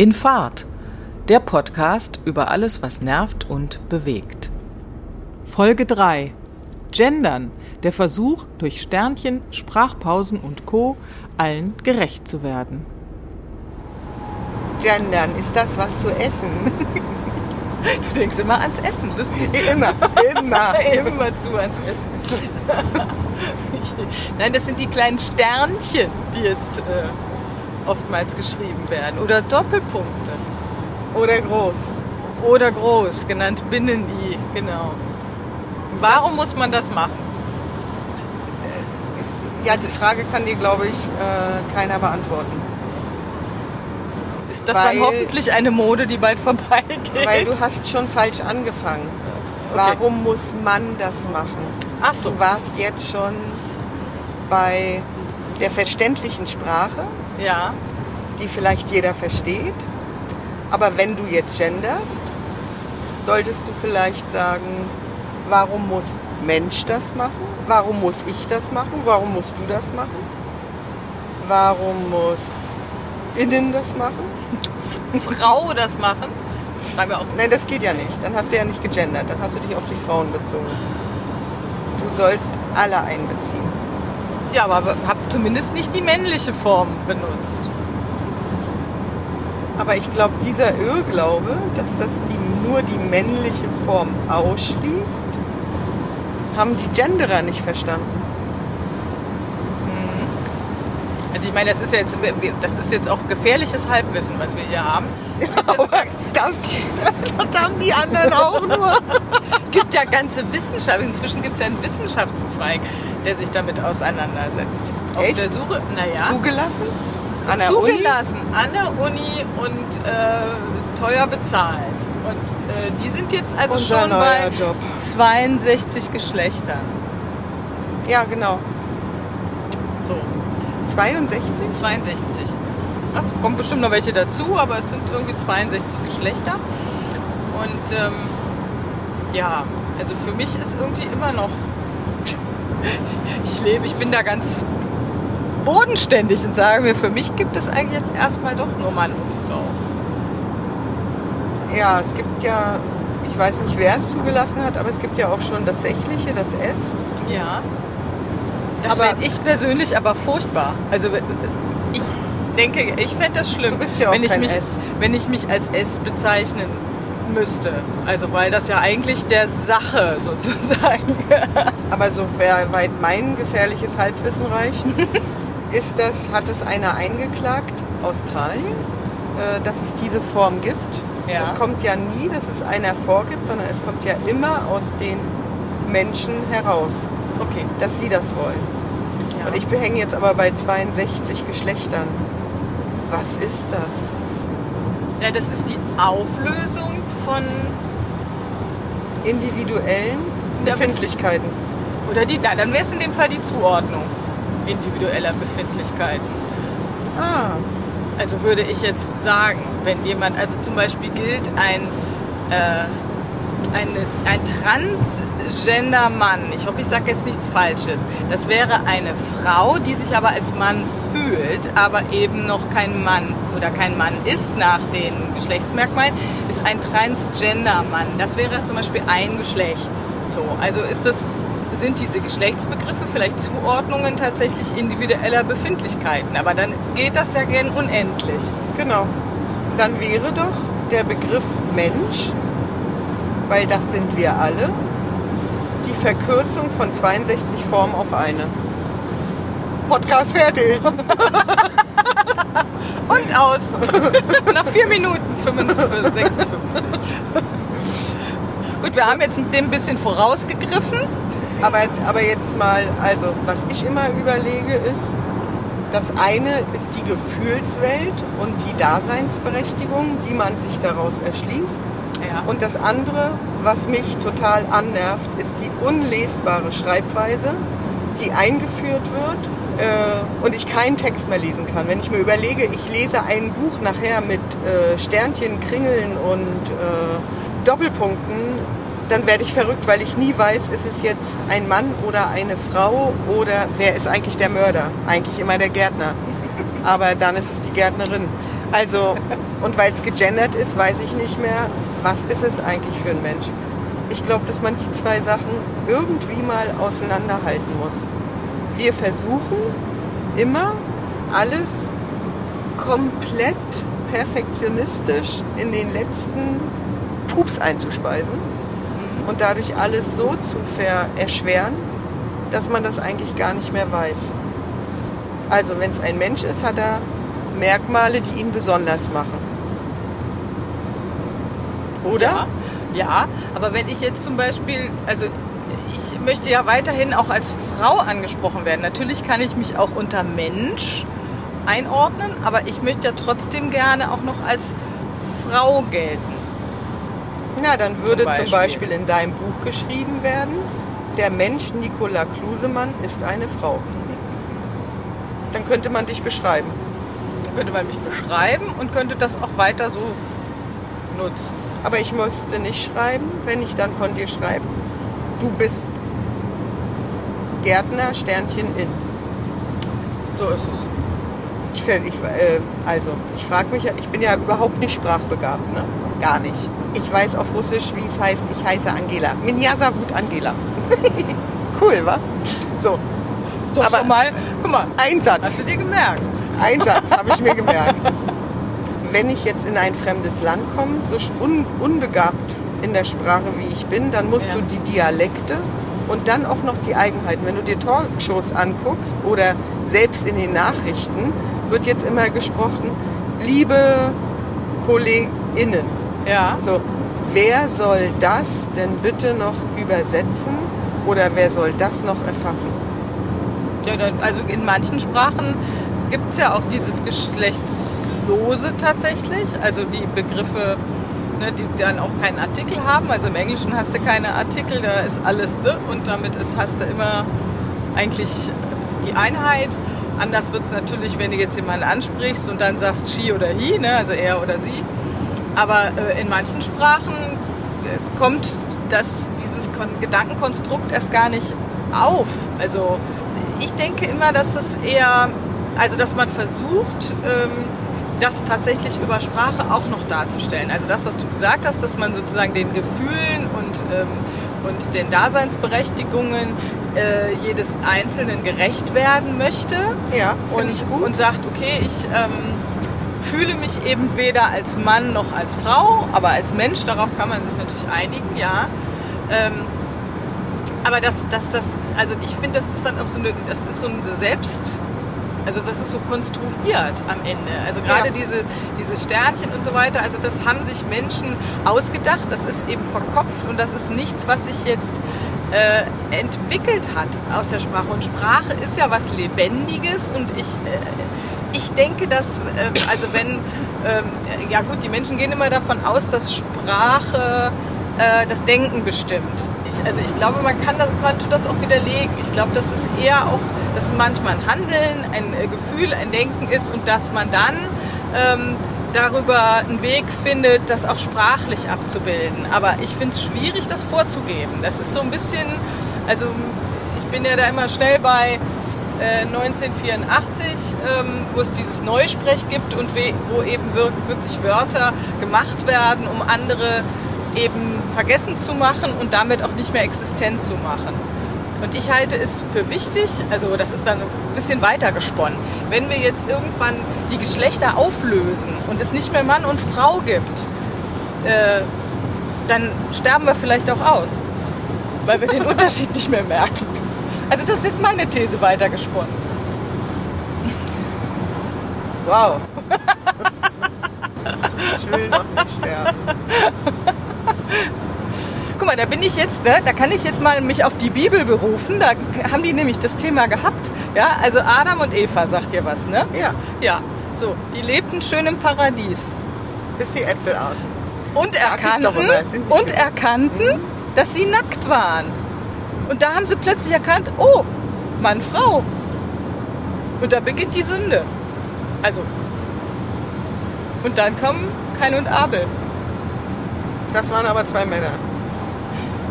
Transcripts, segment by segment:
In Fahrt, der Podcast über alles, was nervt und bewegt. Folge 3. Gendern, der Versuch, durch Sternchen, Sprachpausen und Co. allen gerecht zu werden. Gendern, ist das was zu essen? Du denkst immer ans Essen, lustig. Immer, immer. immer zu ans Essen. Nein, das sind die kleinen Sternchen, die jetzt äh, oftmals geschrieben werden. Oder Doppelpunkte. Oder groß. Oder groß, genannt Binnen-I, genau. Warum muss man das machen? Ja, die Frage kann dir, glaube ich, äh, keiner beantworten. Ist das dann Weil- hoffentlich eine Mode, die bald vorbeigeht? Weil du hast schon falsch angefangen. Warum muss man das machen? Ach so. Du warst jetzt schon bei der verständlichen Sprache, Ja, die vielleicht jeder versteht. Aber wenn du jetzt genderst, solltest du vielleicht sagen, warum muss Mensch das machen? Warum muss ich das machen? Warum musst du das machen? Warum muss innen das machen? Frau das machen. Schreiben wir auch. Nein, das geht ja nicht. Dann hast du ja nicht gegendert. Dann hast du dich auf die Frauen bezogen. Du sollst alle einbeziehen. Ja, aber hab zumindest nicht die männliche Form benutzt. Aber ich glaube, dieser Irrglaube, dass das die, nur die männliche Form ausschließt, haben die Genderer nicht verstanden. Also ich meine, das ist jetzt, das ist jetzt auch gefährliches Halbwissen, was wir hier haben. Aber das, das haben die anderen auch nur. Es gibt ja ganze Wissenschaft. Inzwischen gibt es ja einen Wissenschaftszweig, der sich damit auseinandersetzt. Auf Echt? der Suche, naja, Zugelassen? An der zugelassen an der Uni und äh, teuer bezahlt. Und äh, die sind jetzt also Unser schon bei Job. 62 Geschlechtern. Uni? Ja, genau. So, 62? 62. Ach, Es kommt bestimmt noch welche dazu, aber es sind irgendwie 62 Geschlechter. Und ähm, ja, also für mich ist irgendwie immer noch. Ich lebe, ich bin da ganz bodenständig und sage mir, für mich gibt es eigentlich jetzt erstmal doch nur Mann und Frau. Ja, es gibt ja, ich weiß nicht, wer es zugelassen hat, aber es gibt ja auch schon das Sächliche, das S. Ja. Das fände ich persönlich aber furchtbar. Also ich denke, ich fände das schlimm, wenn, ich mich, S. wenn ich mich als S bezeichnen müsste. Also weil das ja eigentlich der Sache sozusagen. Aber so weit mein gefährliches Halbwissen reicht, ist das, hat es einer eingeklagt, Australien, äh, dass es diese Form gibt. Ja. Das kommt ja nie, dass es einer vorgibt, sondern es kommt ja immer aus den Menschen heraus, Okay. dass sie das wollen. Ja. Und ich behänge jetzt aber bei 62 Geschlechtern. Was ist das? ja, das ist die Auflösung von Individuellen Befindlichkeiten. oder die, na, dann wäre es in dem Fall die Zuordnung individueller Befindlichkeiten. Ah, Also würde ich jetzt sagen, wenn jemand, also zum Beispiel gilt ein, äh, eine, ein Transgender-Mann, ich hoffe, ich sage jetzt nichts Falsches, das wäre eine Frau, die sich aber als Mann fühlt, aber eben noch kein Mann oder kein Mann ist nach den Geschlechtsmerkmalen, ist ein Transgender-Mann. Das wäre zum Beispiel ein Geschlecht. So, also ist das, sind diese Geschlechtsbegriffe vielleicht Zuordnungen tatsächlich individueller Befindlichkeiten, aber dann geht das ja gern unendlich. genau. Dann wäre doch der Begriff Mensch, weil das sind wir alle, die Verkürzung von 62 Formen auf eine. Podcast fertig. Und aus. Nach vier Minuten 55, 56. Gut, wir haben jetzt dem ein bisschen vorausgegriffen. Aber, aber jetzt mal, also was ich immer überlege ist, das eine ist die Gefühlswelt und die Daseinsberechtigung, die man sich daraus erschließt. Und das andere, was mich total annervt, ist die unlesbare Schreibweise, die eingeführt wird äh, und ich keinen Text mehr lesen kann. Wenn ich mir überlege, ich lese ein Buch nachher mit äh, Sternchen, Kringeln und äh, Doppelpunkten, dann werde ich verrückt, weil ich nie weiß, ist es jetzt ein Mann oder eine Frau oder wer ist eigentlich der Mörder? Eigentlich immer der Gärtner. Aber dann ist es die Gärtnerin. Also, und weil es gegendert ist, weiß ich nicht mehr, was ist es eigentlich für ein Mensch. Ich glaube, dass man die zwei Sachen irgendwie mal auseinanderhalten muss. Wir versuchen immer alles komplett perfektionistisch in den letzten Pups einzuspeisen und dadurch alles so zu erschweren, dass man das eigentlich gar nicht mehr weiß. Also wenn es ein Mensch ist, hat er Merkmale, die ihn besonders machen. Oder? Ja, ja, aber wenn ich jetzt zum Beispiel, also ich möchte ja weiterhin auch als Frau angesprochen werden. Natürlich kann ich mich auch unter Mensch einordnen, aber ich möchte ja trotzdem gerne auch noch als Frau gelten. Na, dann würde zum Beispiel. zum Beispiel in deinem Buch geschrieben werden, der Mensch Nicola Klusemann ist eine Frau. Dann könnte man dich beschreiben. Dann könnte man mich beschreiben und könnte das auch weiter so nutzen. Aber ich musste nicht schreiben, wenn ich dann von dir schreibe, du bist Gärtner Sternchen in. So ist es. Ich, ich, äh, also, ich frage mich, ich bin ja überhaupt nicht sprachbegabt, ne? Gar nicht. Ich weiß auf Russisch, wie es heißt, ich heiße Angela. Minjasa Wut Angela. cool, wa? So. Ist doch Aber schon mal, guck mal. Ein Satz. Hast du dir gemerkt? Ein Satz habe ich mir gemerkt. Wenn ich jetzt in ein fremdes Land komme, so un unbegabt in der Sprache wie ich bin, dann musst ja. du die Dialekte und dann auch noch die Eigenheiten. Wenn du dir Talkshows anguckst oder selbst in den Nachrichten, wird jetzt immer gesprochen, liebe KollegInnen. Ja. So, wer soll das denn bitte noch übersetzen oder wer soll das noch erfassen? Ja, also in manchen Sprachen gibt es ja auch dieses Geschlechtslose tatsächlich, also die Begriffe, ne, die dann auch keinen Artikel haben. Also im Englischen hast du keine Artikel, da ist alles the und damit ist, hast du immer eigentlich die Einheit. Anders wird es natürlich, wenn du jetzt jemanden ansprichst und dann sagst she oder he, ne, also er oder sie. Aber äh, in manchen Sprachen äh, kommt das, dieses Kon Gedankenkonstrukt erst gar nicht auf. Also ich denke immer, dass es eher, also dass man versucht, ähm, das tatsächlich über Sprache auch noch darzustellen. Also das, was du gesagt hast, dass man sozusagen den Gefühlen und, ähm, und den Daseinsberechtigungen äh, jedes Einzelnen gerecht werden möchte. Ja, und, ich gut. und sagt, okay, ich ähm, fühle mich eben weder als Mann noch als Frau, aber als Mensch, darauf kann man sich natürlich einigen, ja. Ähm, aber das, das, das, also ich finde, das ist dann auch so eine, das ist so ein Selbst, also das ist so konstruiert am Ende. Also gerade ja. diese, diese Sternchen und so weiter, also das haben sich Menschen ausgedacht, das ist eben verkopft und das ist nichts, was sich jetzt äh, entwickelt hat aus der Sprache. Und Sprache ist ja was Lebendiges und ich, äh, ich denke, dass, äh, also wenn, ähm, ja gut, die Menschen gehen immer davon aus, dass Sprache äh, das Denken bestimmt. Ich, also ich glaube, man kann das, könnte das auch widerlegen. Ich glaube, dass es eher auch, dass manchmal ein Handeln, ein äh, Gefühl, ein Denken ist und dass man dann ähm, darüber einen Weg findet, das auch sprachlich abzubilden. Aber ich finde es schwierig, das vorzugeben. Das ist so ein bisschen, also ich bin ja da immer schnell bei 1984, äh, ähm, wo es dieses Neusprech gibt und wo eben wirklich Wörter gemacht werden, um andere eben vergessen zu machen und damit auch nicht mehr existent zu machen. Und ich halte es für wichtig, also das ist dann ein bisschen weiter gesponnen, wenn wir jetzt irgendwann die Geschlechter auflösen und es nicht mehr Mann und Frau gibt, äh, dann sterben wir vielleicht auch aus, weil wir den Unterschied nicht mehr merken. Also das ist jetzt meine These weitergesponnen. Wow. Ich will noch nicht sterben. Guck mal, da bin ich jetzt, ne, da kann ich jetzt mal mich auf die Bibel berufen. Da haben die nämlich das Thema gehabt. Ja, also Adam und Eva, sagt ihr was, ne? Ja. Ja. So, die lebten schön im Paradies. Bis die Äpfel aßen. Und erkannten, und erkannten, mhm. dass sie nackt waren. Und da haben sie plötzlich erkannt, oh, Mann, Frau. Und da beginnt die Sünde. Also. Und dann kommen Kain und Abel. Das waren aber zwei Männer.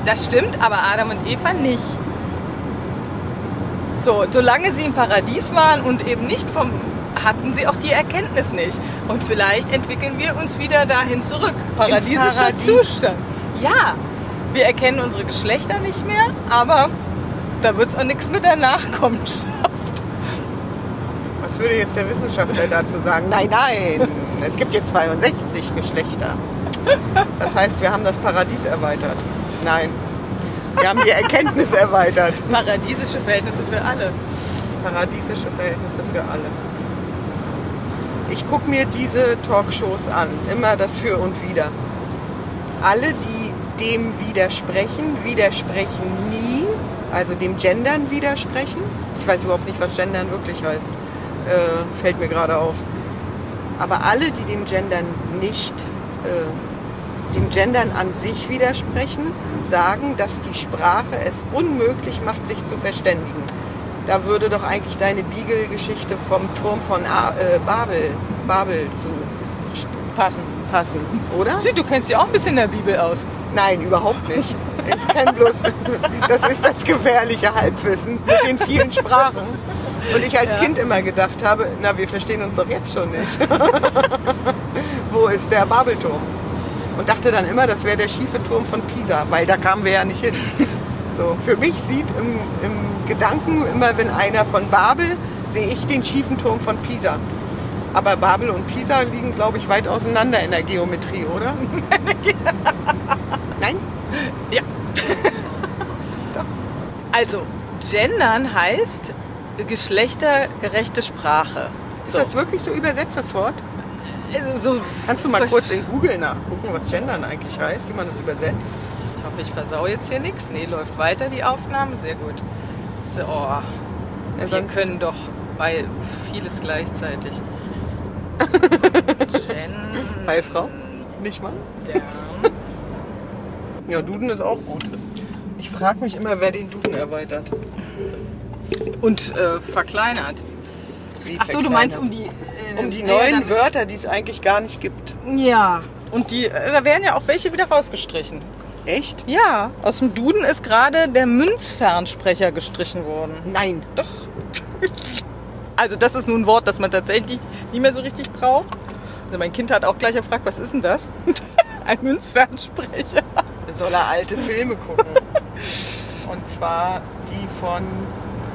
Das stimmt, aber Adam und Eva nicht. So, solange sie im Paradies waren und eben nicht vom hatten sie auch die Erkenntnis nicht. Und vielleicht entwickeln wir uns wieder dahin zurück. Paradiesischer Paradies. Zustand. Ja, wir erkennen unsere Geschlechter nicht mehr, aber da wird es auch nichts mit der Nachkommenschaft. Was würde jetzt der Wissenschaftler dazu sagen? Nein, nein, es gibt jetzt 62 Geschlechter. Das heißt, wir haben das Paradies erweitert. Nein, wir haben die Erkenntnis erweitert. Paradiesische Verhältnisse für alle. Paradiesische Verhältnisse für alle. Ich gucke mir diese Talkshows an, immer das Für und Wider. Alle, die dem widersprechen, widersprechen nie, also dem Gendern widersprechen. Ich weiß überhaupt nicht, was Gendern wirklich heißt. Äh, fällt mir gerade auf. Aber alle, die dem Gendern nicht, äh, dem Gendern an sich widersprechen, sagen, dass die Sprache es unmöglich macht, sich zu verständigen. Da würde doch eigentlich deine Beagle-Geschichte vom Turm von A äh, Babel, Babel zu Passen. passen, oder? Sieh, du kennst dich auch ein bisschen in der Bibel aus. Nein, überhaupt nicht. Ich kenne bloß, das ist das gefährliche Halbwissen mit den vielen Sprachen. Und ich als Ja. Kind immer gedacht habe, na, wir verstehen uns doch jetzt schon nicht. Wo ist der Babelturm? Und dachte dann immer, das wäre der schiefe Turm von Pisa, weil da kamen wir ja nicht hin. So, für mich sieht im, im Gedanken immer, wenn einer von Babel, sehe ich den schiefen Turm von Pisa. Aber Babel und Pisa liegen, glaube ich, weit auseinander in der Geometrie, oder? Nein? Ja. Doch. Also, gendern heißt geschlechtergerechte Sprache. Ist So. das wirklich so übersetzt, das Wort? Also, so Kannst du mal kurz in Google nachgucken, was Gendern eigentlich heißt, wie man das übersetzt? Ich hoffe, ich versau jetzt hier nichts. Nee, läuft weiter die Aufnahme. Sehr gut. Ist, oh, Ja, wir können doch bei vieles gleichzeitig. Bei Frau? Nicht mal? Gendern. Ja, Duden ist auch gut. Ich frage mich immer, wer den Duden erweitert. Und äh, verkleinert. Ach so, du meinst um die... Äh, Um die neuen dann- Wörter, die es eigentlich gar nicht gibt. Ja. Und die, äh, da werden ja auch welche wieder rausgestrichen. Echt? Ja, aus dem Duden ist gerade der Münzfernsprecher gestrichen worden. Nein. Doch. Also das ist nun ein Wort, das man tatsächlich nicht mehr so richtig braucht. Also mein Kind hat auch gleich gefragt, was ist denn das? Ein Münzfernsprecher. Dann soll er alte Filme gucken. Und zwar die von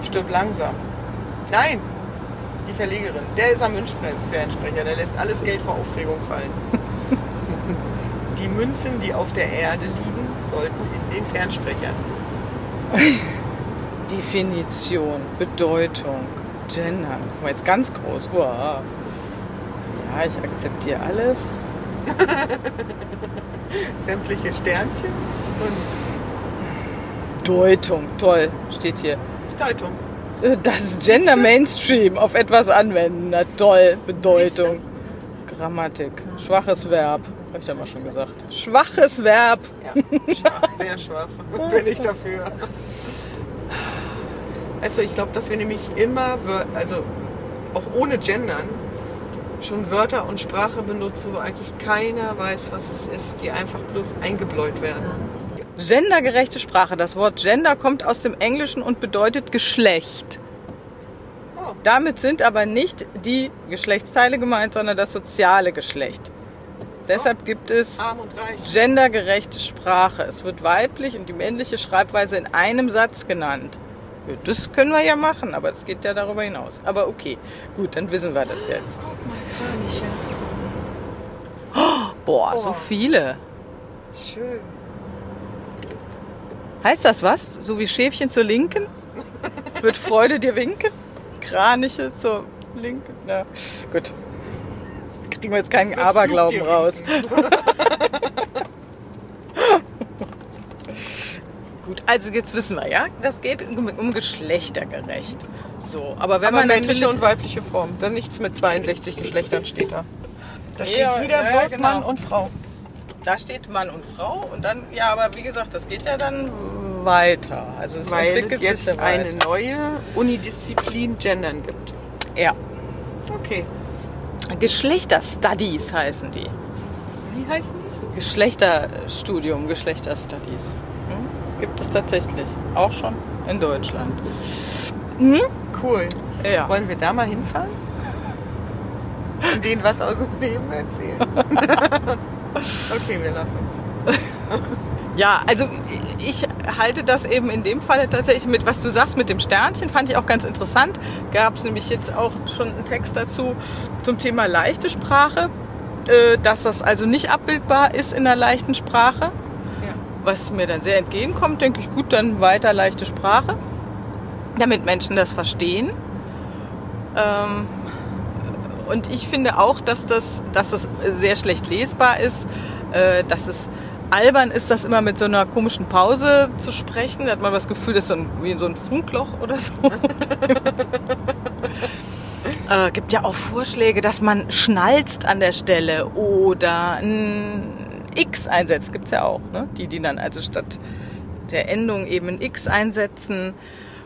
Stirb langsam. Nein, die Verlegerin. Der ist am Münzfernsprecher. Der lässt alles Geld vor Aufregung fallen. Die Münzen, die auf der Erde liegen, sollten in den Fernsprecher. Definition, Bedeutung, Gender. Guck mal, jetzt ganz groß. Uah. Ja, ich akzeptiere alles. Sämtliche Sternchen und Deutung, toll, steht hier. Bedeutung. Das ist Gender Mainstream auf etwas anwenden. Na toll, Bedeutung. Grammatik, schwaches Verb. Hab ich ja mal schon gesagt. Schwaches Verb. Ja, schwach, sehr schwach. Bin ich dafür. Also ich glaube, dass wir nämlich immer, also auch ohne Gendern, schon Wörter und Sprache benutzen, wo eigentlich keiner weiß, was es ist, die einfach bloß eingebläut werden. Gendergerechte Sprache. Das Wort Gender kommt aus dem Englischen und bedeutet Geschlecht. Oh. Damit sind aber nicht die Geschlechtsteile gemeint, sondern das soziale Geschlecht. Deshalb gibt es gendergerechte Sprache. Es wird weiblich und die männliche Schreibweise in einem Satz genannt. Ja, Das können wir ja machen, aber das geht ja darüber hinaus. Aber okay, gut, dann wissen wir das jetzt. Guck mal, Kraniche. Boah, so Oh. viele. Schön. Heißt das was? So wie Schäfchen zur Linken? Wird Freude dir winken? Kraniche zur Linken? Na, gut. Kriegen wir jetzt keinen Wird Aberglauben raus. Gut, also jetzt wissen wir, ja? Das geht um, um geschlechtergerecht. So, aber wenn Aber man männliche und weibliche Form. Da nichts mit 62 Geschlechtern steht da. Da steht Ja, wieder ja, bloß genau. Mann und Frau. Da steht Mann und Frau und dann, ja, aber wie gesagt, das geht ja dann weiter. Also es Weil entwickelt es jetzt sich ja eine weiter. neue Unidisziplin Gendern gibt. Ja. Okay. Geschlechterstudies heißen die. Wie heißen die? Geschlechterstudium, Geschlechterstudies. Hm? Gibt es tatsächlich. Auch schon in Deutschland. Cool. Ja. Wollen wir da mal hinfahren? und denen was aus dem Leben erzählen. okay, wir lassen es. Ja, also ich halte das eben in dem Fall tatsächlich mit, was du sagst mit dem Sternchen, fand ich auch ganz interessant. Gab es nämlich jetzt auch schon einen Text dazu zum Thema leichte Sprache, äh, dass das also nicht abbildbar ist in der leichten Sprache. Ja. Was mir dann sehr entgegenkommt, denke ich, gut, dann weiter leichte Sprache, damit Menschen das verstehen. Ähm, und ich finde auch, dass das, dass das sehr schlecht lesbar ist, äh, dass es albern ist, das immer mit so einer komischen Pause zu sprechen. Da hat man das Gefühl, das ist so ein, wie so ein Funkloch oder so. äh, gibt ja auch Vorschläge, dass man schnalzt an der Stelle oder ein X einsetzt. Gibt's ja auch, ne? Die, die dann also statt der Endung eben ein X einsetzen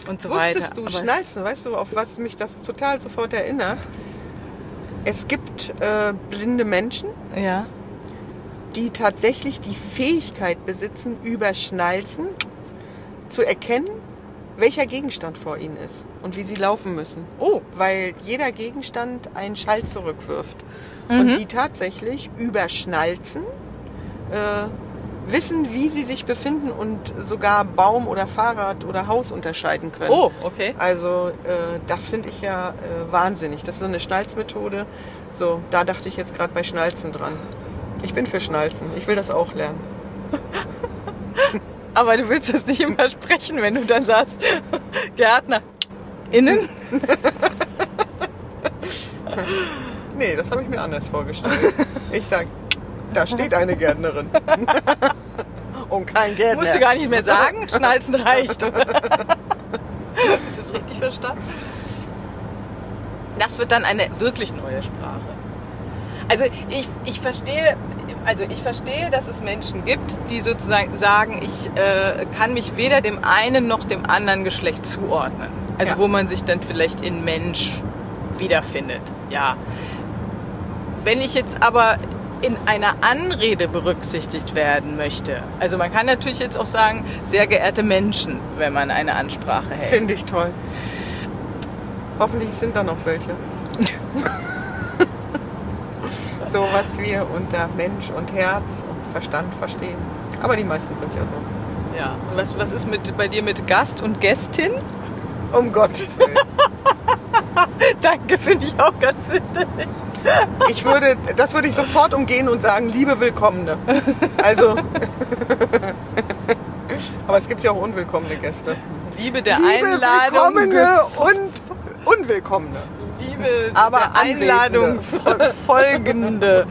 und so weiter. Wusstest du, Aber- Schnalzen, weißt du, auf was mich das total sofort erinnert? Es gibt äh, blinde Menschen, Ja. die tatsächlich die Fähigkeit besitzen, über Schnalzen zu erkennen, welcher Gegenstand vor ihnen ist und wie sie laufen müssen. Oh, Weil jeder Gegenstand einen Schall zurückwirft. Und die tatsächlich über Schnalzen äh, wissen, wie sie sich befinden und sogar Baum oder Fahrrad oder Haus unterscheiden können. oh, okay. Also äh, das finde ich ja äh, wahnsinnig. Das ist so eine Schnalzmethode. So, da dachte ich jetzt gerade bei Schnalzen dran. Ich bin für Schnalzen. Ich will das auch lernen. Aber du willst das nicht immer sprechen, wenn du dann sagst, Gärtner innen. Nee, das habe ich mir anders vorgestellt. Ich sag, da steht eine Gärtnerin. Und kein Gärtner. Musst du gar nicht mehr sagen, Schnalzen reicht. Oder? Hab ich das richtig verstanden? Das wird dann eine wirklich neue Sprache. Also ich, ich verstehe, also ich verstehe, dass es Menschen gibt, die sozusagen sagen, ich äh, kann mich weder dem einen noch dem anderen Geschlecht zuordnen. Also Ja. wo man sich dann vielleicht in Mensch wiederfindet. Ja. Wenn ich jetzt aber in einer Anrede berücksichtigt werden möchte, also man kann natürlich jetzt auch sagen, sehr geehrte Menschen, wenn man eine Ansprache hält. Finde ich toll. Hoffentlich sind da noch welche. so was wir unter Mensch und Herz und Verstand verstehen. Aber die meisten sind ja so. Ja. Und was, was ist mit, bei dir mit Gast und Gästin? Um Gottes Willen. Danke, finde ich auch ganz fürchterlich. Ich würde, das würde ich sofort umgehen und sagen, liebe Willkommene. Also. Aber es gibt ja auch unwillkommene Gäste. Liebe der liebe Einladung. Willkommene und Unwillkommene. Liebe aber der Einladung fol- folgende.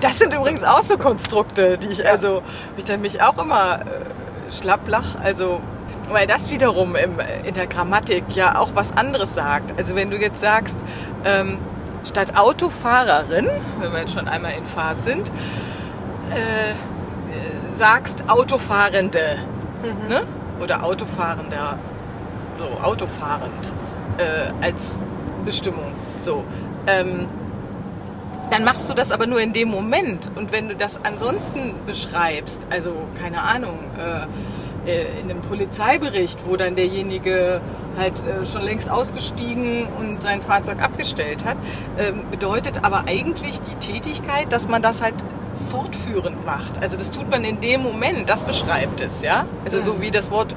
Das sind übrigens auch so Konstrukte, die ich also, ich dann mich auch immer äh, schlapplach, also weil das wiederum im, in der Grammatik ja auch was anderes sagt. Also wenn du jetzt sagst, ähm, statt Autofahrerin, wenn wir jetzt schon einmal in Fahrt sind, äh, äh, sagst Autofahrende ne? oder Autofahrender, so autofahrend äh, als Bestimmung. So. Ähm, dann machst du das aber nur in dem Moment. Und wenn du das ansonsten beschreibst, also keine Ahnung, äh, äh, in einem Polizeibericht, wo dann derjenige halt äh, schon längst ausgestiegen und sein Fahrzeug abgestellt hat, ähm, bedeutet aber eigentlich die Tätigkeit, dass man das halt fortführend macht. Also das tut man in dem Moment, das beschreibt es, ja? Also so wie das Wort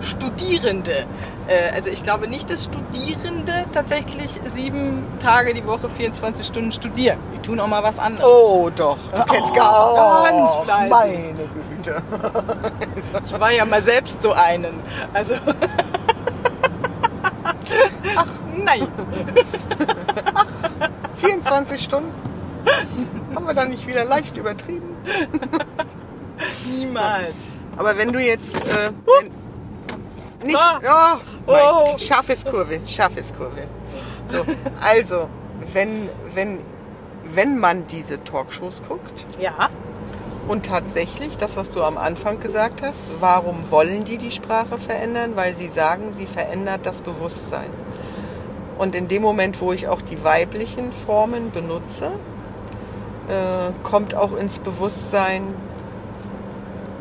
Studierende. Äh, also ich glaube nicht, dass Studierende tatsächlich sieben Tage die Woche 24 Stunden studieren. Die tun auch mal was anderes. Oh doch, du kennst Oh, gar ganz fleißig. Meine Güte. Ich war ja mal selbst so einen. Also. Ach, nein. 24 Stunden? Haben wir da nicht wieder leicht übertrieben? Niemals. Aber wenn du jetzt äh, wenn, nicht, Ah. oh, Oh. scharfes Kurve, scharfes Kurve. So, also wenn wenn wenn man diese Talkshows guckt Ja. Und tatsächlich das, was du am Anfang gesagt hast, warum wollen die die Sprache verändern? Weil sie sagen, sie verändert das Bewusstsein. Und in dem Moment, wo ich auch die weiblichen Formen benutze, äh, kommt auch ins Bewusstsein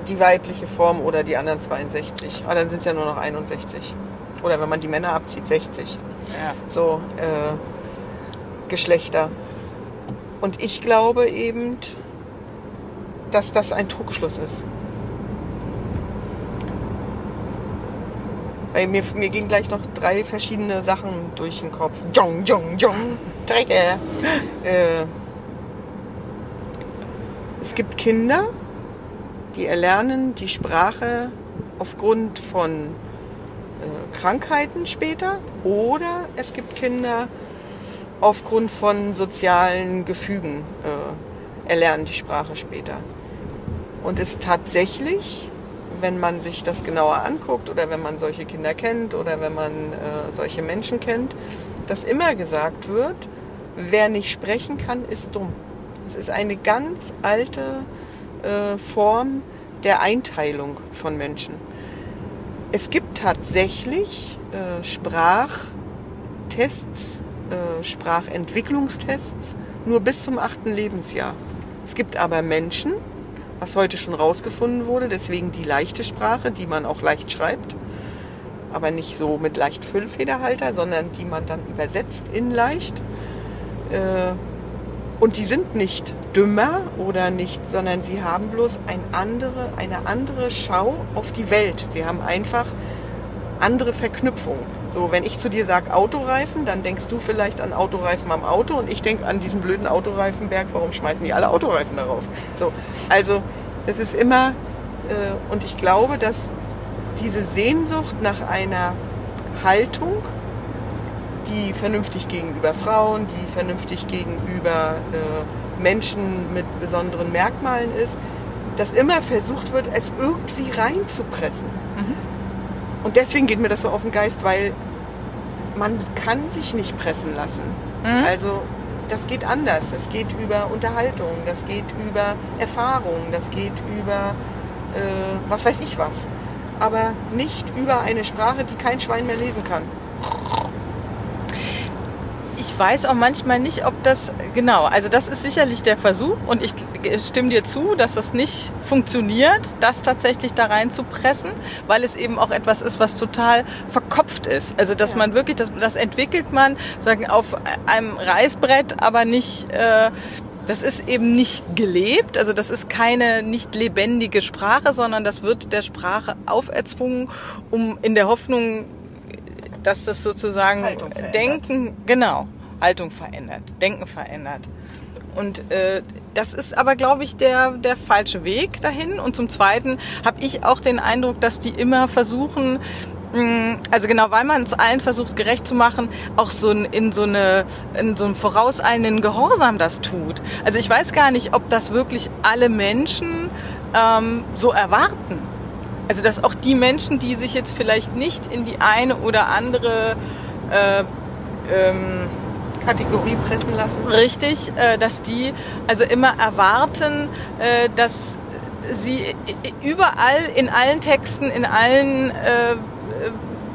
die weibliche Form oder die anderen 62. Aber dann sind es ja nur noch 61. Oder wenn man die Männer abzieht, 60. Ja. So, äh, Geschlechter. Und ich glaube eben, dass das ein Trugschluss ist. Weil mir, mir gehen gleich noch drei verschiedene Sachen durch den Kopf. Jong, jong, jong, Drecke. Äh, es gibt Kinder, die erlernen die Sprache aufgrund von äh, Krankheiten später oder es gibt Kinder aufgrund von sozialen Gefügen äh, erlernen die Sprache später. Und es tatsächlich wenn man sich das genauer anguckt oder wenn man solche Kinder kennt oder wenn man äh, solche Menschen kennt, dass immer gesagt wird, wer nicht sprechen kann, ist dumm. Es ist eine ganz alte äh, Form der Einteilung von Menschen. Es gibt tatsächlich äh, Sprachtests, äh, Sprachentwicklungstests nur bis zum achten Lebensjahr. Es gibt aber Menschen, was heute schon rausgefunden wurde. Deswegen die leichte Sprache, die man auch leicht schreibt. Aber nicht so mit leicht Füllfederhalter, sondern die man dann übersetzt in leicht. Äh, und die sind nicht dümmer oder nicht, sondern sie haben bloß ein andere, eine andere Schau auf die Welt. Sie haben einfach andere Verknüpfungen. So, wenn ich zu dir sage Autoreifen, dann denkst du vielleicht an Autoreifen am Auto und ich denke an diesen blöden Autoreifenberg, warum schmeißen die alle Autoreifen darauf? So, also es ist immer, äh, und ich glaube, dass diese Sehnsucht nach einer Haltung, die vernünftig gegenüber Frauen, die vernünftig gegenüber äh, Menschen mit besonderen Merkmalen ist, dass immer versucht wird, es irgendwie reinzupressen. Und deswegen geht mir das so auf den Geist, weil man kann sich nicht pressen lassen. Mhm. Also das geht anders. Das geht über Unterhaltung, das geht über Erfahrung, das geht über äh, was weiß ich was. Aber nicht über eine Sprache, die kein Schwein mehr lesen kann ich weiß auch manchmal nicht, ob das, genau, also das ist sicherlich der Versuch und ich stimme dir zu, dass das nicht funktioniert, das tatsächlich da rein zu pressen, weil es eben auch etwas ist, was total verkopft ist. Also dass ja. man wirklich, das, das entwickelt man sagen auf einem Reißbrett, aber nicht, äh, das ist eben nicht gelebt, also das ist keine nicht lebendige Sprache, sondern das wird der Sprache auferzwungen, um in der Hoffnung, dass das sozusagen Denken, genau, Haltung verändert, Denken verändert. Und äh, das ist aber, glaube ich, der, der falsche Weg dahin. Und zum Zweiten habe ich auch den Eindruck, dass die immer versuchen, mh, also genau, weil man es allen versucht gerecht zu machen, auch so in so eine in so einem vorauseilenden Gehorsam das tut. Also ich weiß gar nicht, ob das wirklich alle Menschen ähm, so erwarten. Also dass auch die Menschen, die sich jetzt vielleicht nicht in die eine oder andere äh, ähm, Kategorie pressen lassen. Richtig, äh, dass die also immer erwarten, äh, dass sie überall in allen Texten, in allen äh,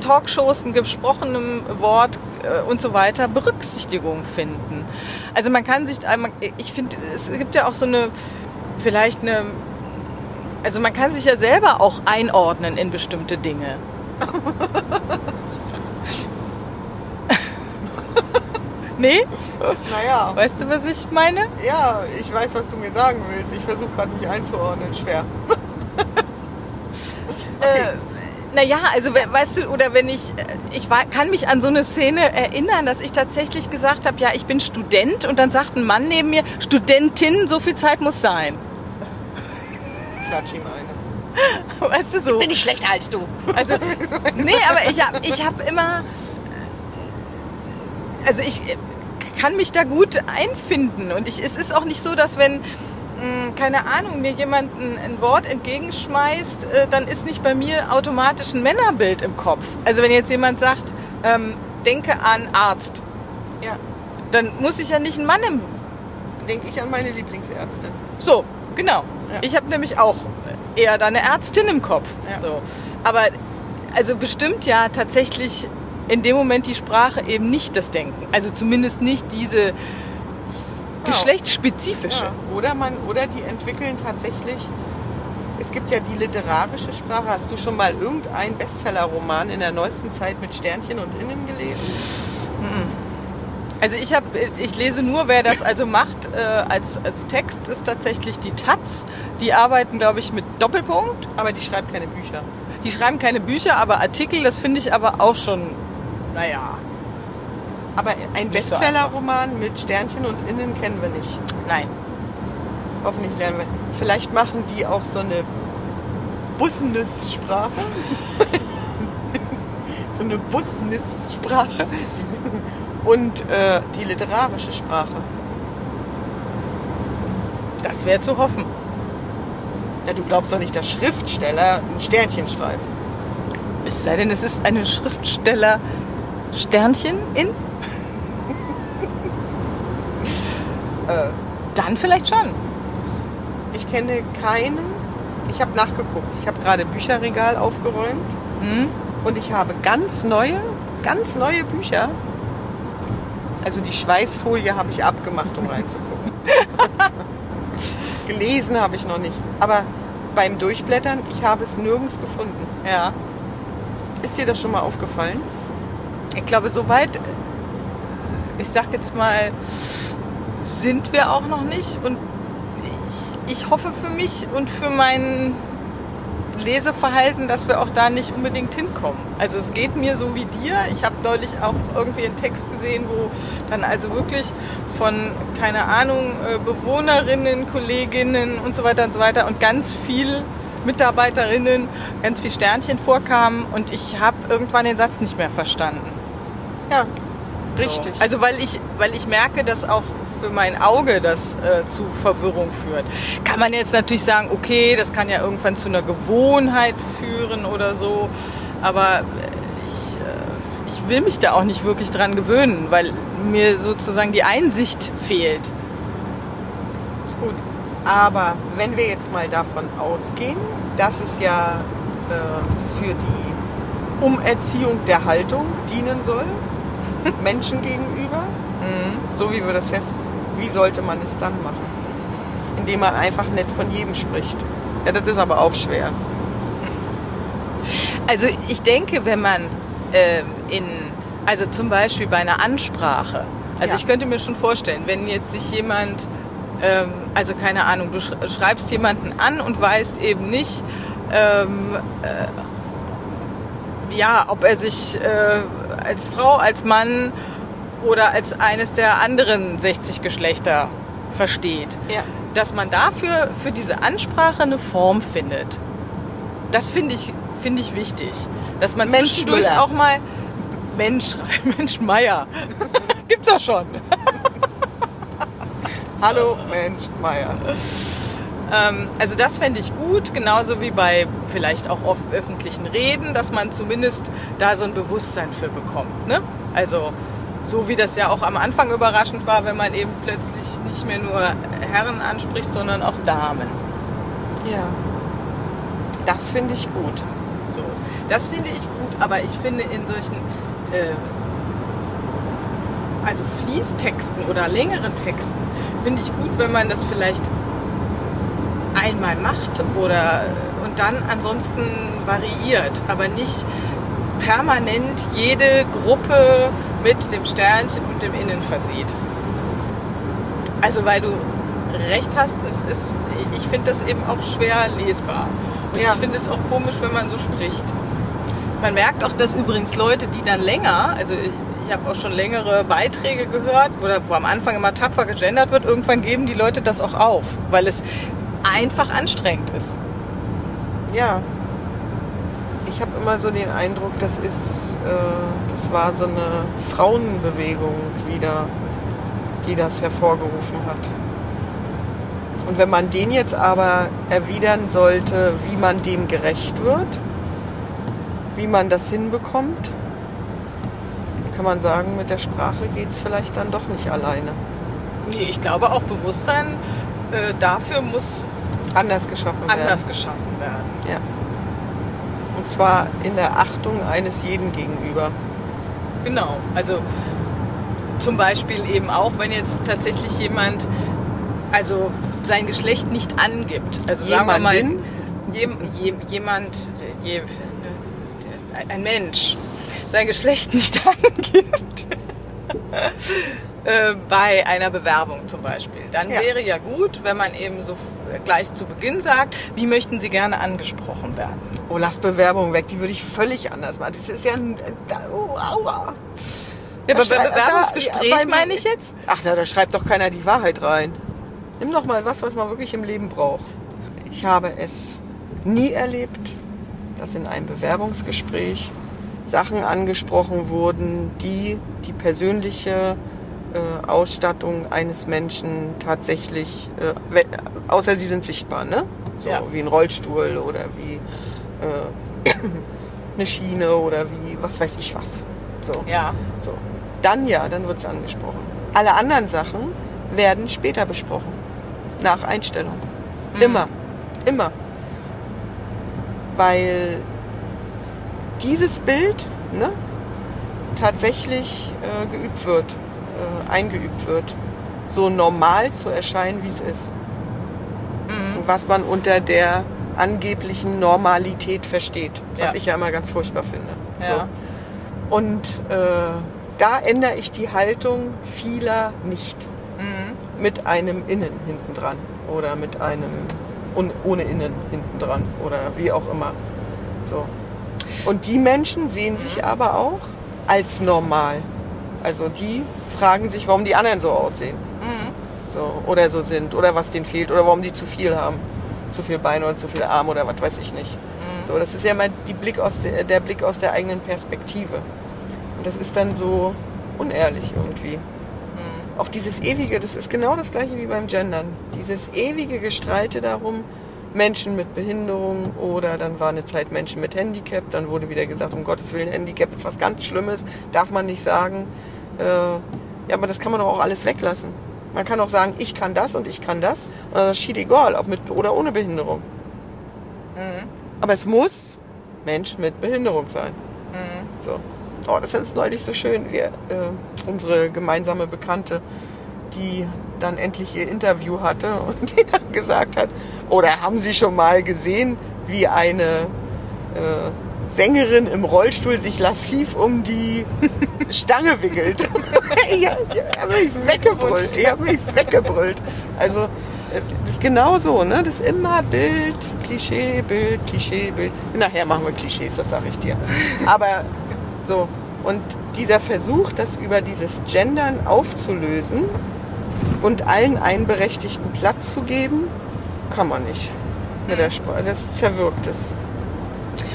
Talkshows, in gesprochenem Wort und so weiter Berücksichtigung finden. Also man kann sich, ich finde, es gibt ja auch so eine, vielleicht eine also man kann sich ja selber auch einordnen in bestimmte Dinge. nee? Naja. Weißt du, was ich meine? Ja, ich weiß, was du mir sagen willst. Ich versuche gerade mich einzuordnen. Schwer. okay. Äh, naja, also weißt du, oder wenn ich, ich war, kann mich an so eine Szene erinnern, dass ich tatsächlich gesagt habe, ja, ich bin Student und dann sagt ein Mann neben mir, Studentin, so viel Zeit muss sein klatsch ihm eine. Weißt du so? Bin ich schlechter als du. Also, nee, aber ich habe ich hab immer. Also ich kann mich da gut einfinden. Und ich, es ist auch nicht so, dass wenn, hm, keine Ahnung, mir jemand ein, ein Wort entgegenschmeißt, äh, dann ist nicht bei mir automatisch ein Männerbild im Kopf. Also wenn jetzt jemand sagt, ähm, denke an Arzt. Ja. Dann muss ich ja nicht einen Mann im. Denke ich an meine Lieblingsärzte. So, genau. Ja. Ich habe nämlich auch eher da eine Ärztin im Kopf. Ja. So. Aber also bestimmt ja tatsächlich in dem Moment die Sprache eben nicht das Denken. Also zumindest nicht diese geschlechtsspezifische. Ja. Oder man, oder die entwickeln tatsächlich. Es gibt ja die literarische Sprache. Hast du schon mal irgendeinen Bestseller-Roman in der neuesten Zeit mit Sternchen und Innen gelesen? Also ich habe, ich lese nur, wer das also macht äh, als, als Text, ist tatsächlich die Taz. Die arbeiten, glaube ich, mit Doppelpunkt. Aber die schreibt keine Bücher. Die schreiben keine Bücher, aber Artikel, das finde ich aber auch schon, naja, Aber ein Bestseller-Roman mit Sternchen und Innen kennen wir nicht. nein. Hoffentlich lernen wir. Vielleicht machen die auch so eine Business-Sprache. so eine Business-Sprache. Und äh, die literarische Sprache. Das wäre zu hoffen. Ja, du glaubst doch nicht, dass Schriftsteller ein Sternchen schreiben. Es sei denn, es ist eine Schriftsteller Sternchen in. Äh, Dann vielleicht schon. ich kenne keinen. Ich habe nachgeguckt. Ich habe gerade Bücherregal aufgeräumt. Hm? Und ich habe ganz neue, ganz neue Bücher. Also die Schweißfolie habe ich abgemacht, um reinzugucken. Gelesen habe ich noch nicht. Aber beim Durchblättern, ich habe es nirgends gefunden. Ja. Ist dir das schon mal aufgefallen? Ich glaube, soweit, äh, ich sag jetzt mal, sind wir auch noch nicht. Und ich, ich hoffe für mich und für mein Leseverhalten, dass wir auch da nicht unbedingt hinkommen. Also es geht mir so wie dir. Ich habe neulich auch irgendwie einen Text gesehen, wo dann also wirklich von, keine Ahnung, äh, Bewohnerinnen, Kolleginnen und so weiter und so weiter und ganz viel Mitarbeiterinnen, ganz viel Sternchen vorkamen und ich habe irgendwann den Satz nicht mehr verstanden. Ja, richtig. So. Also weil ich, weil ich merke, dass auch für mein Auge das äh, zu Verwirrung führt. Kann man jetzt natürlich sagen, okay, das kann ja irgendwann zu einer Gewohnheit führen oder so, aber ich, äh, ich will mich da auch nicht wirklich dran gewöhnen, weil mir sozusagen die Einsicht fehlt. Gut. Aber wenn wir jetzt mal davon ausgehen, dass es ja äh, für die Umerziehung der Haltung dienen soll, Menschen gegenüber, so wie wir das fest, wie sollte man es dann machen? Indem man einfach nett von jedem spricht. Ja, das ist aber auch schwer. Also ich denke, wenn man ähm, in, also zum Beispiel bei einer Ansprache, also Ja. ich könnte mir schon vorstellen, wenn jetzt sich jemand, ähm, also keine Ahnung, du sch- schreibst jemanden an und weißt eben nicht, ähm, äh, ja, ob er sich äh, als Frau, als Mann oder als eines der anderen 60 Geschlechter versteht Ja. dass man dafür für diese Ansprache eine Form findet. Das finde ich, finde ich wichtig. Dass man Mensch zwischendurch Müller. auch mal Mensch Mensch Meier. Gibt's doch schon. Hallo, Mensch, Meier. Ähm, also das fände ich gut, genauso wie bei vielleicht auch auf öffentlichen Reden, dass man zumindest da so ein Bewusstsein für bekommt. Ne? Also so wie das ja auch am Anfang überraschend war, wenn man eben plötzlich nicht mehr nur Herren anspricht, sondern auch Damen. Ja. Das finde ich gut. So, das finde ich gut, aber ich finde in solchen äh, also Fließtexten oder längeren Texten finde ich gut, wenn man das vielleicht einmal macht oder und dann ansonsten variiert, aber nicht permanent jede Gruppe mit dem Sternchen und dem Innen versieht. Also weil du recht hast, es ist, ich finde das eben auch schwer lesbar. Und Ja. ich finde es auch komisch, wenn man so spricht. Man merkt auch, dass übrigens Leute, die dann länger, also ich, ich habe auch schon längere Beiträge gehört, wo, wo am Anfang immer tapfer gegendert wird, irgendwann geben die Leute das auch auf, weil es einfach anstrengend ist. Ja. Ich habe immer so den Eindruck, das ist, äh, das war so eine Frauenbewegung wieder, die das hervorgerufen hat. Und wenn man den jetzt aber erwidern sollte, wie man dem gerecht wird, wie man das hinbekommt, kann man sagen, mit der Sprache geht es vielleicht dann doch nicht alleine. Nee, ich glaube auch Bewusstsein äh, dafür muss Anders geschaffen werden. anders geschaffen werden. Ja. Und zwar in der Achtung eines jeden gegenüber. Genau. Also zum Beispiel eben auch, wenn jetzt tatsächlich jemand also sein Geschlecht nicht angibt. Also sagen wir mal, jem, jem, jemand, je, ein Mensch sein Geschlecht nicht angibt. äh, bei einer Bewerbung zum Beispiel. Dann Ja. wäre ja gut, wenn man eben so gleich zu Beginn sagt, wie möchten Sie gerne angesprochen werden? Oh, lass Bewerbung weg, die würde ich völlig anders machen. Das ist ja ein... Da, oh, aua. Ja, aber Da bei schrei- Bewerbungsgespräch da- meine ich jetzt? Ach, na, da schreibt doch keiner die Wahrheit rein. Nimm doch mal was, was man wirklich im Leben braucht. Ich habe es nie erlebt, dass in einem Bewerbungsgespräch Sachen angesprochen wurden, die die persönliche äh, Ausstattung eines Menschen tatsächlich, äh, außer sie sind sichtbar, ne? So Ja. wie ein Rollstuhl oder wie äh, eine Schiene oder wie was weiß ich was. So. Ja. So. Dann ja, dann wird es angesprochen. Alle anderen Sachen werden später besprochen. Nach Einstellung. Mhm. Immer. Immer. Weil dieses Bild ne, tatsächlich äh, geübt wird, äh, eingeübt wird, so normal zu erscheinen, wie es ist. Mhm. Was man unter der angeblichen Normalität versteht, was Ja. ich ja immer ganz furchtbar finde. Ja. So. Und äh, da ändere ich die Haltung vieler nicht Mhm. mit einem Innen hinten dran oder mit einem un, ohne Innen hinten dran oder wie auch immer. So. Und die Menschen sehen sich aber auch als normal. Also die fragen sich, warum die anderen so aussehen. Mhm. So, oder so sind oder was denen fehlt oder warum die zu viel haben. Zu viel Beine oder zu viel Arme oder was weiß ich nicht. Mhm. So, das ist ja mal die Blick aus der, der Blick aus der eigenen Perspektive. Und das ist dann so unehrlich irgendwie. Mhm. Auch dieses ewige, das ist genau das gleiche wie beim Gendern. Dieses ewige Gestreite darum, Menschen mit Behinderung oder dann war eine Zeit Menschen mit Handicap, dann wurde wieder gesagt, um Gottes Willen, Handicap ist was ganz Schlimmes, darf man nicht sagen. Äh, ja, aber das kann man doch auch alles weglassen. Man kann auch sagen, ich kann das und ich kann das. Und das ist egal, ob mit oder ohne Behinderung. Mhm. Aber es muss Mensch mit Behinderung sein. Mhm. So. Oh, das ist neulich so schön. Wir, äh, unsere gemeinsame Bekannte, die dann endlich ihr Interview hatte und die dann gesagt hat, oder haben Sie schon mal gesehen, wie eine äh, Sängerin im Rollstuhl sich lassiv um die Stange wickelt? ich habe mich weggebrüllt. Ich habe mich weggebrüllt. Also äh, das ist genau so, ne? Das ist immer Bild, Klischee, Bild, Klischee, Bild. Nachher machen wir Klischees, das sage ich dir. Aber so. Und dieser Versuch, das über dieses Gendern aufzulösen und allen einen berechtigten Platz zu geben, kann man nicht. Mit der Sprache. Das zerwirkt es.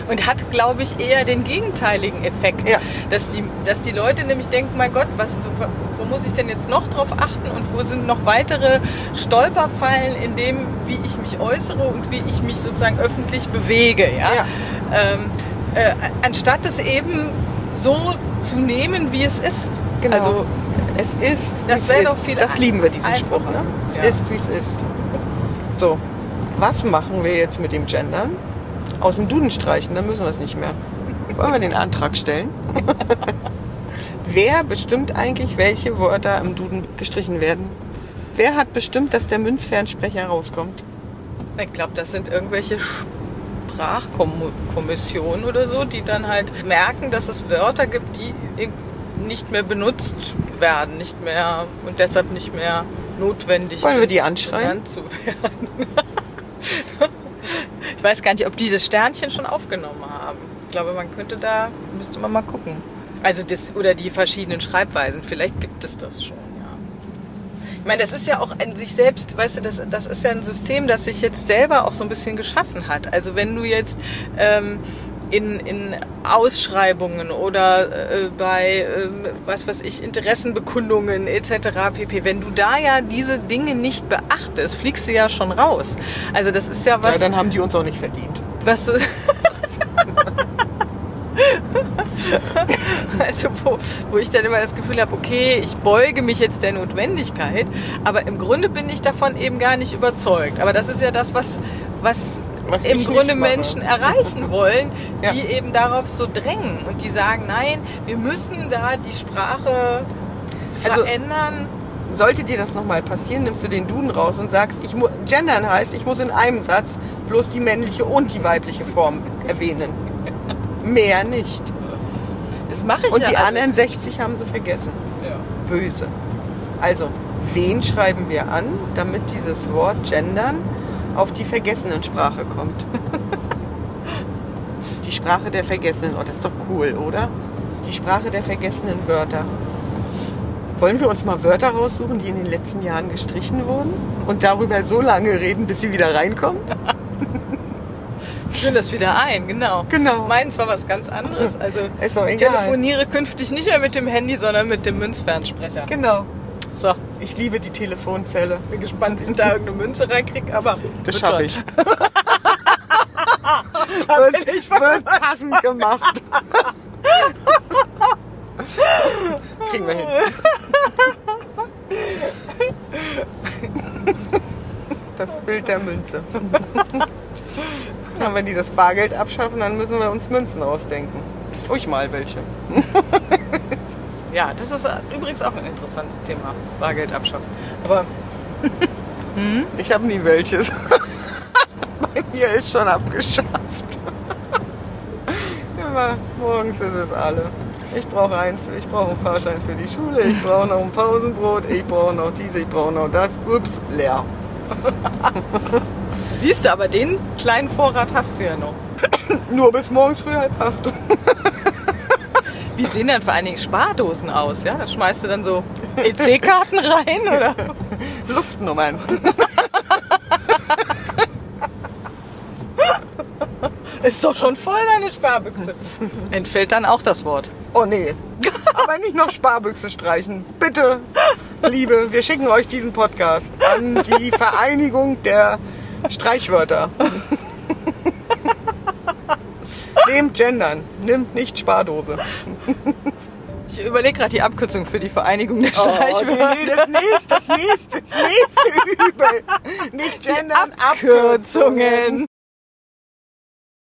Und hat, glaube ich, eher den gegenteiligen Effekt. Ja. Dass, die, dass die Leute nämlich denken, mein Gott, was, wo, muss ich denn jetzt noch drauf achten und wo sind noch weitere Stolperfallen in dem, wie ich mich äußere und wie ich mich sozusagen öffentlich bewege. Ja? Ja. Ähm, äh, anstatt es eben so zu nehmen, wie es ist. Genau. Also Es ist, Das wie es wär ist. doch viel Das lieben wir, diesen. Spruch. Ne? Es Ja. ist, wie es ist. So, was machen wir jetzt mit dem Gendern? Aus dem Duden streichen, dann müssen wir es nicht mehr. Wollen wir den Antrag stellen? Wer bestimmt eigentlich, welche Wörter im Duden gestrichen werden? Wer hat bestimmt, dass der Münzfernsprecher rauskommt? Ich glaube, das sind irgendwelche Sprachkommissionen oder so, die dann halt merken, dass es Wörter gibt, die nicht mehr benutzt werden, nicht mehr und deshalb nicht mehr notwendig Wollen wir sind, die anschreien? zu werden. weiß gar nicht, ob die Sternchen schon aufgenommen haben. Ich glaube, man könnte da, müsste man mal gucken. Also das, oder die verschiedenen Schreibweisen, vielleicht gibt es das schon, ja. Ich meine, das ist ja auch an sich selbst, weißt du, das, das ist ja ein System, das sich jetzt selber auch so ein bisschen geschaffen hat. Also wenn du jetzt ähm, in, in Ausschreibungen oder äh, bei, ähm, was weiß ich, Interessenbekundungen etc. pp., wenn du da ja diese Dinge nicht beachtest, fliegst du ja schon raus. Also das ist ja was, ja, dann haben die uns auch nicht verdient. was du... also wo, wo ich dann immer das Gefühl habe, okay, ich beuge mich jetzt der Notwendigkeit, aber im Grunde bin ich davon eben gar nicht überzeugt. Aber das ist ja das, was, was, Was im Grunde. Menschen erreichen wollen, Ja. die eben darauf so drängen und die sagen, nein, wir müssen da die Sprache Also- verändern. Sollte dir das nochmal passieren, nimmst du den Duden raus und sagst, ich gendern heißt, ich muss in einem Satz bloß die männliche und die weibliche Form erwähnen. Mehr nicht. Das mache ich Und ja. die also anderen 60 haben sie vergessen. Ja. Böse. Also, wen schreiben wir an, damit dieses Wort gendern auf die Vergessenensprache kommt? die Sprache der Vergessenen. Oh, das ist doch cool, oder? Die Sprache der vergessenen Wörter. Wollen wir uns mal Wörter raussuchen, die in den letzten Jahren gestrichen wurden? Und darüber so lange reden, bis sie wieder reinkommen? Führen das wieder ein, genau. Genau. Meins war was ganz anderes. Also ich egal. telefoniere künftig nicht mehr mit dem Handy, sondern mit dem Münzfernsprecher. Genau. So, Ich liebe die Telefonzelle. bin gespannt, wie ich da irgendeine Münze reinkriege, aber Das schaffe ich. Da Wird, bin ich wird passend gemacht. Kriegen wir hin. Das Bild der Münze. Ja, wenn die das Bargeld abschaffen, dann müssen wir uns Münzen ausdenken. Ruhig mal welche. Ja, das ist übrigens auch ein interessantes Thema. Bargeld abschaffen. Aber Ich habe nie welches. Bei mir ist schon abgeschafft. Immer morgens ist es alle. Ich brauche einen, ich brauche einen Fahrschein für die Schule, ich brauche noch ein Pausenbrot, ich brauche noch diese, ich brauche noch das. Ups, leer. siehst du, aber den kleinen Vorrat hast du ja noch. Nur bis morgens früh halb acht. Wie sehen denn vor allen Dingen Spardosen aus? Ja, da schmeißt du dann so EC-Karten rein oder? Luftnummern. Ist doch schon voll deine Sparbüchse. Entfällt dann auch das Wort. Oh nee. Aber nicht noch Sparbüchse streichen. Bitte, Liebe, wir schicken euch diesen Podcast an die Vereinigung der Streichwörter. Nehmt Gendern, nimmt nicht Spardose. Ich überlege gerade die Abkürzung für die Vereinigung der Oh, Streichwörter. nee, das nächste, das nächste, das nächste Übel. Nicht gendern, Abkürzungen. Kürzungen.